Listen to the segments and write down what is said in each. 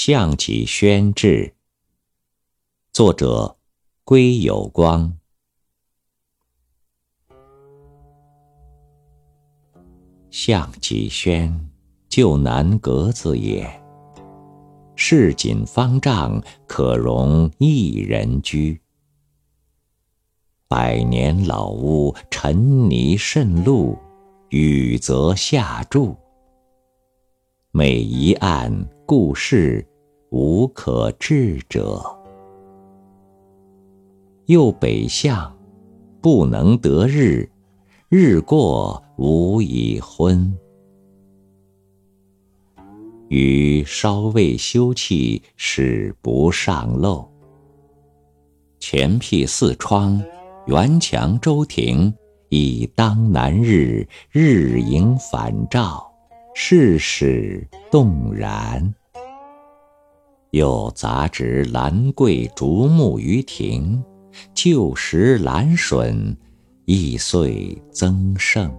项脊轩志，作者归有光。项脊轩，旧南阁子也。市井方丈，可容一人居。百年老屋，尘泥渗露，雨则下注。每一案故事，无可治者。又北向，不能得日，日过无以昏。余稍未休憩，始不上漏。前辟四窗，圆墙周庭，以当南日，日影反照。世事动然，又杂植兰桂竹木于庭，旧时兰笋亦遂增盛。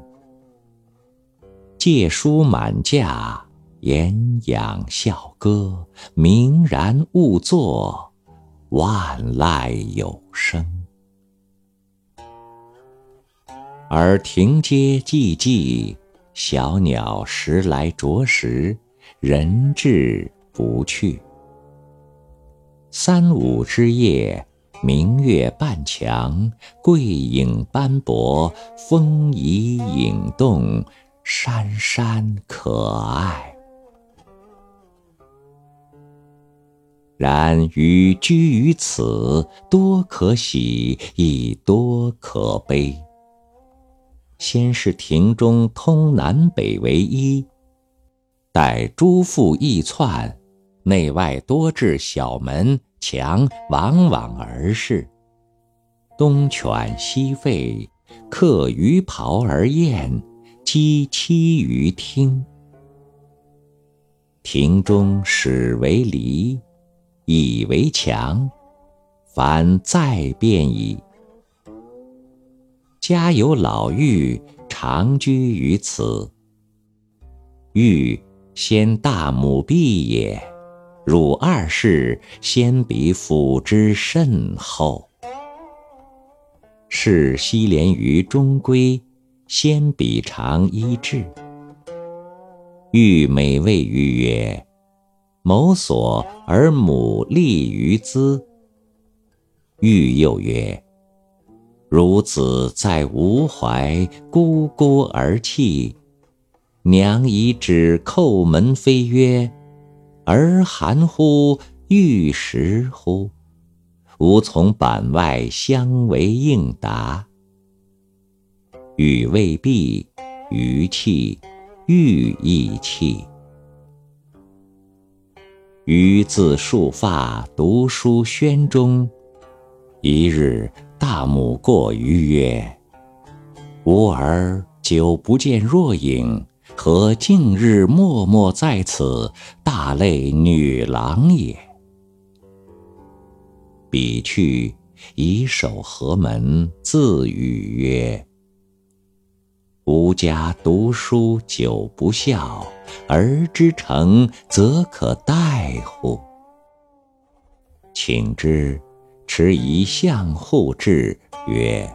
借书满架，言养笑歌，明然勿作，万籁有声。而庭阶寂寂。小鸟时来啄食，人至不去。三五之夜，明月半墙，桂影斑驳，风移影动，山山可爱。然于居于此，多可喜，亦多可悲。先是庭中通南北为一，待诸父一窜，内外多置小门墙，往往而视。东犬西吠，客于袍而燕，鸡栖于厅。庭中始为篱，以为墙，凡再变矣。家有老妪，常居于此。妪先大母婢也，汝二世先彼抚之甚厚。是西连于中闺，先比长医治。妪每谓妪曰：“某所而母立于兹。”欲又曰。孺子在吾怀，咕咕而泣。娘以指叩门扉曰：“而寒乎？欲食乎？”吾从板外相为应答。语未毕，余泣，欲亦泣。余自束发，读书轩中。一日。大母过于曰：“吾儿久不见若影，何近日默默在此？大累女郎也。”彼去，以守何门，自语曰：“吾家读书久不孝，儿之成，则可待乎？请之。”持一相护志曰：“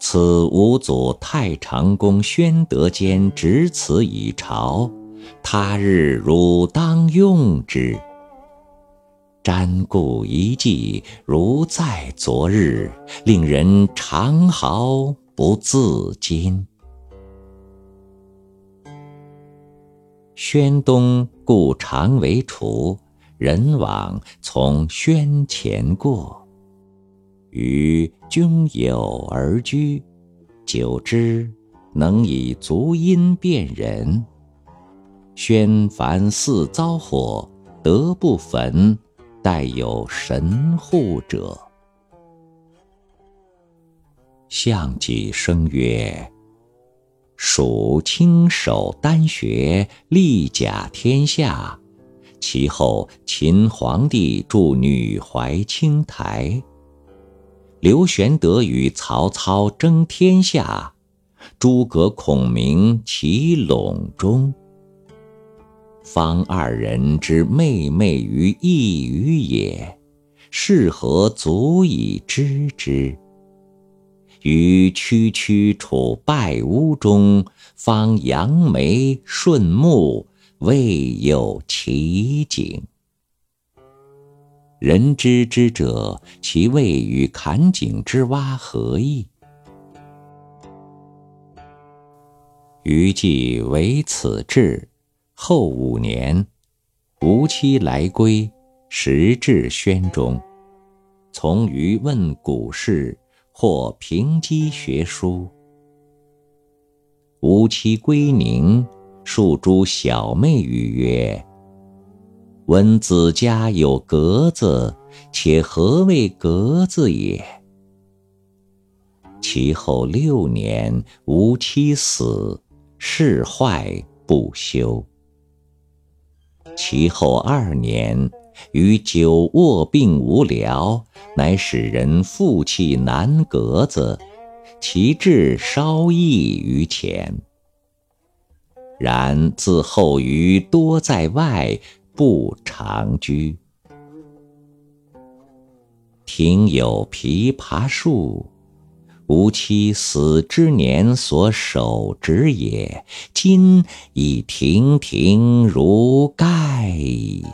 此吾祖太常公宣德间执此以朝，他日汝当用之。瞻顾一迹，如在昨日，令人长毫不自禁。”宣东故常为厨。人往从宣前过，与君友而居，久之能以足音辨人。宣凡似遭火，得不焚，待有神护者。项脊生曰：“蜀亲守丹穴，立甲天下。”其后，秦皇帝筑女怀青台。刘玄德与曹操争天下，诸葛孔明齐陇中。方二人之昧昧于一隅也，是何足以知之？于区区处败屋中，方扬眉顺目，未有奇景。人知之者，其谓与坎井之蛙何异？余既为此志，后五年，吾妻来归，时至轩中，从余问古事，或平机学书。吾妻归宁，述诸小妹语曰。闻子家有格子，且何谓格子也？其后六年，吾妻死，事坏不休。其后二年，余久卧病无聊，乃使人负气南格子，其志稍异于前。然自后余多在外。不常居，庭有枇杷树，吾妻死之年所手植也，今已亭亭如盖矣。